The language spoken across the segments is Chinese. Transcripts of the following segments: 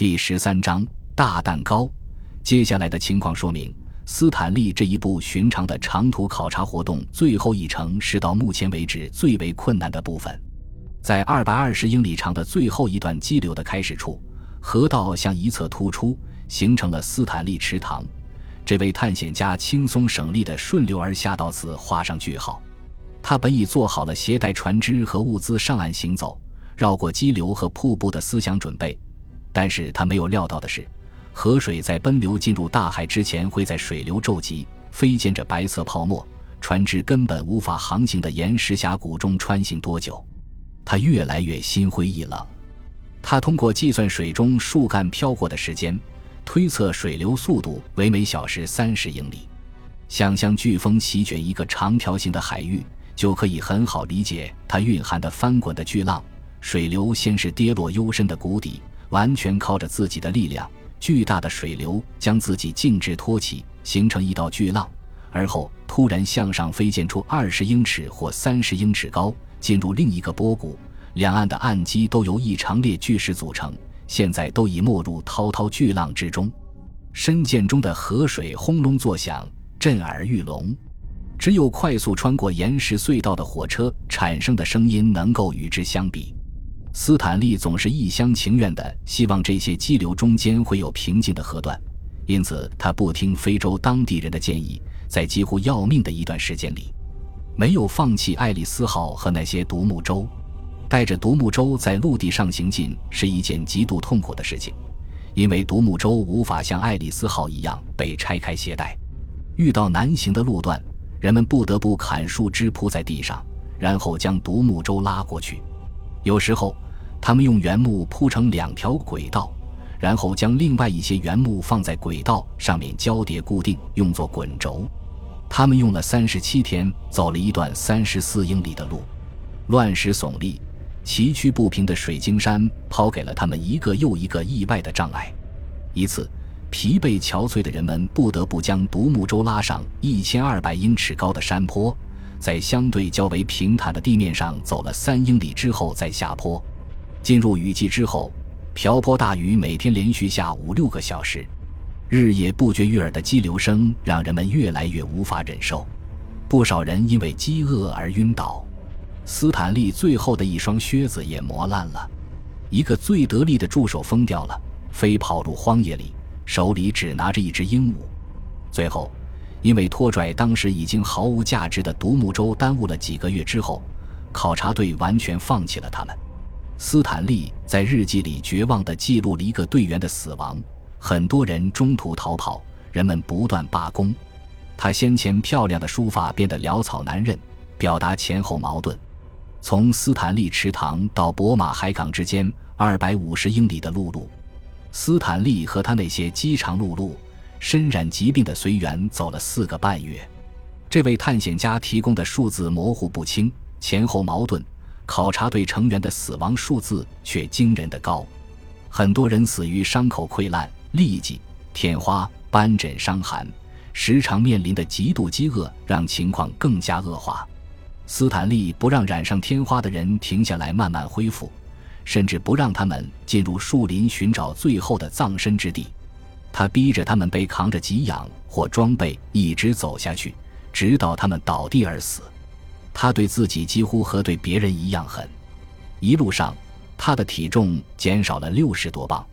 第十三章大蛋糕。接下来的情况说明，斯坦利这一部寻常的长途考察活动最后一程是到目前为止最为困难的部分。在二百二十英里长的最后一段激流的开始处，河道向一侧突出，形成了斯坦利池塘。这位探险家轻松省力地顺流而下，到此画上句号。他本已做好了携带船只和物资上岸行走，绕过激流和瀑布的思想准备。但是他没有料到的是，河水在奔流进入大海之前，会在水流骤急、飞溅着白色泡沫、船只根本无法航行的岩石峡谷中穿行多久。他越来越心灰意冷。他通过计算水中树干飘过的时间，推测水流速度为每小时三十英里。想象飓风席卷一个长条形的海域，就可以很好理解它蕴含的翻滚的巨浪。水流先是跌落幽深的谷底。完全靠着自己的力量，巨大的水流将自己径直托起，形成一道巨浪，而后突然向上飞溅出二十英尺或三十英尺高，进入另一个波谷。两岸的岸基都由一长列巨石组成，现在都已没入滔滔巨浪之中。深涧中的河水轰隆作响，震耳欲聋，只有快速穿过岩石隧道的火车产生的声音能够与之相比。斯坦利总是一厢情愿地希望这些激流中间会有平静的河段，因此他不听非洲当地人的建议，在几乎要命的一段时间里，没有放弃爱丽丝号和那些独木舟。带着独木舟在陆地上行进是一件极度痛苦的事情，因为独木舟无法像爱丽丝号一样被拆开携带。遇到难行的路段，人们不得不砍树枝铺在地上，然后将独木舟拉过去。有时候，他们用原木铺成两条轨道，然后将另外一些原木放在轨道上面交叠固定，用作滚轴。他们用了三十七天，走了一段三十四英里的路。乱石耸立、崎岖不平的水晶山抛给了他们一个又一个意外的障碍。一次，疲惫憔悴的人们不得不将独木舟拉上一千二百英尺高的山坡。在相对较为平坦的地面上走了三英里之后再下坡，进入雨季之后，瓢泼大雨每天连续下五六个小时，日夜不绝于耳的激流声让人们越来越无法忍受，不少人因为饥饿而晕倒。斯坦利最后的一双靴子也磨烂了，一个最得力的助手疯掉了，飞跑入荒野里，手里只拿着一只鹦鹉。最后。因为拖拽当时已经毫无价值的独木舟耽误了几个月之后，考察队完全放弃了他们。斯坦利在日记里绝望地记录了一个队员的死亡，很多人中途逃跑，人们不断罢工。他先前漂亮的书法变得潦草难认，表达前后矛盾。从斯坦利池塘到博马海港之间二百五十英里的陆路，斯坦利和他那些饥肠辘辘。身染疾病的随员走了四个半月，这位探险家提供的数字模糊不清，前后矛盾。考察队成员的死亡数字却惊人的高，很多人死于伤口溃烂、痢疾、天花、斑疹、伤寒，时常面临的极度饥饿让情况更加恶化。斯坦利不让染上天花的人停下来慢慢恢复，甚至不让他们进入树林寻找最后的葬身之地。他逼着他们被扛着给养或装备一直走下去，直到他们倒地而死。他对自己几乎和对别人一样狠。一路上，他的体重减少了六十多磅。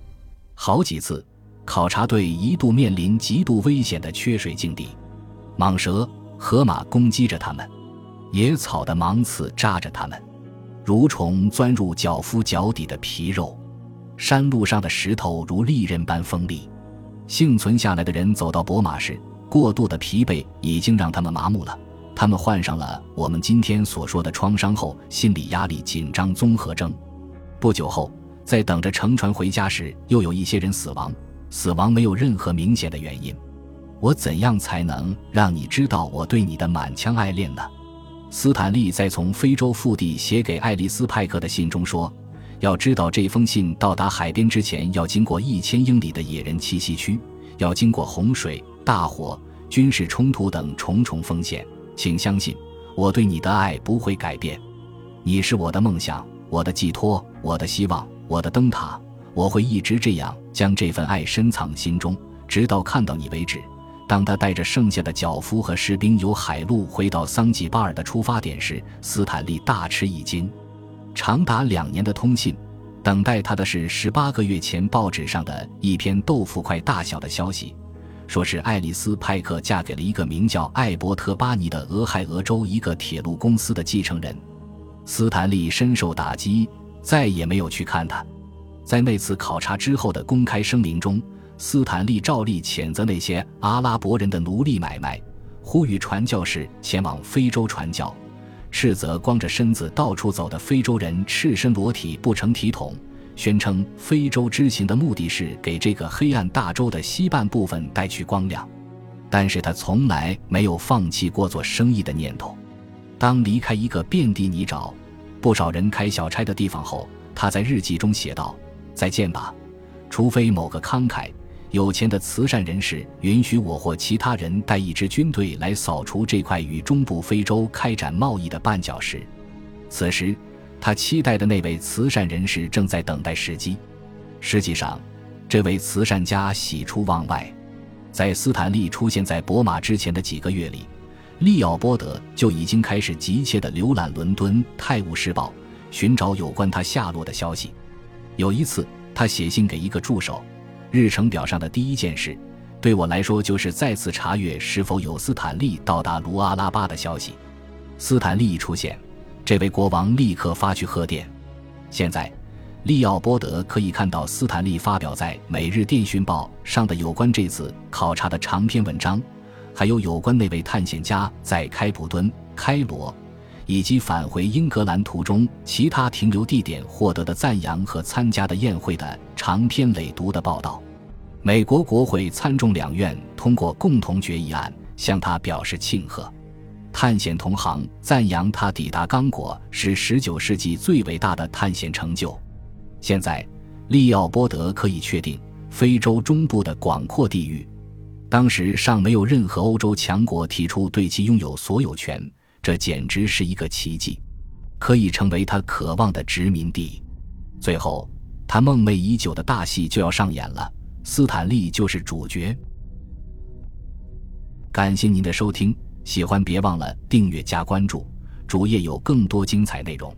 好几次，考察队一度面临极度危险的缺水境地，蟒蛇、河马攻击着他们，野草的芒刺扎着他们，蠕虫钻入脚夫脚底的皮肉，山路上的石头如利刃般锋利。幸存下来的人走到博马时，过度的疲惫已经让他们麻木了。他们患上了我们今天所说的创伤后心理压力紧张综合征。不久后，在等着乘船回家时，又有一些人死亡。死亡没有任何明显的原因。我怎样才能让你知道我对你的满腔爱恋呢？斯坦利在从非洲腹地写给爱丽丝派克的信中说。要知道，这封信到达海边之前，要经过一千英里的野人栖息区，要经过洪水、大火、军事冲突等重重风险。请相信，我对你的爱不会改变。你是我的梦想，我的寄托，我的希望，我的灯塔。我会一直这样将这份爱深藏心中，直到看到你为止。当他带着剩下的脚夫和士兵由海路回到桑吉巴尔的出发点时，斯坦利大吃一惊。长达两年的通信，等待他的是十八个月前报纸上的一篇豆腐块大小的消息，说是爱丽丝·派克嫁给了一个名叫艾伯特·巴尼的俄亥俄州一个铁路公司的继承人。斯坦利深受打击，再也没有去看他。在那次考察之后的公开声明中。斯坦利照例谴责那些阿拉伯人的奴隶买卖，呼吁传教士前往非洲传教，斥责光着身子到处走的非洲人赤身裸体不成体统，宣称非洲之行的目的是给这个黑暗大洲的西半部分带去光亮。但是他从来没有放弃过做生意的念头。当离开一个遍地泥沼、不少人开小差的地方后，他在日记中写道：“再见吧，除非某个慷慨。”有钱的慈善人士允许我或其他人带一支军队来扫除这块与中部非洲开展贸易的绊脚石。此时，他期待的那位慈善人士正在等待时机。实际上，这位慈善家喜出望外。在斯坦利出现在博马之前的几个月里，利奥波德就已经开始急切地浏览伦敦《泰晤士报》，寻找有关他下落的消息。有一次，他写信给一个助手。日程表上的第一件事，对我来说就是再次查阅是否有斯坦利到达卢阿拉巴的消息。斯坦利一出现，这位国王立刻发去贺电。现在，利奥波德可以看到斯坦利发表在《每日电讯报》上的有关这次考察的长篇文章，还有有关那位探险家在开普敦、开罗以及返回英格兰途中其他停留地点获得的赞扬和参加的宴会的。长篇累牍的报道，美国国会参众两院通过共同决议案，向他表示庆贺。探险同行赞扬他抵达刚果是19世纪最伟大的探险成就。现在，利奥波德可以确定，非洲中部的广阔地域，当时尚没有任何欧洲强国提出对其拥有所有权，这简直是一个奇迹，可以成为他渴望的殖民地。最后。他梦寐已久的大戏就要上演了，斯坦利就是主角。感谢您的收听，喜欢别忘了订阅加关注，主页有更多精彩内容。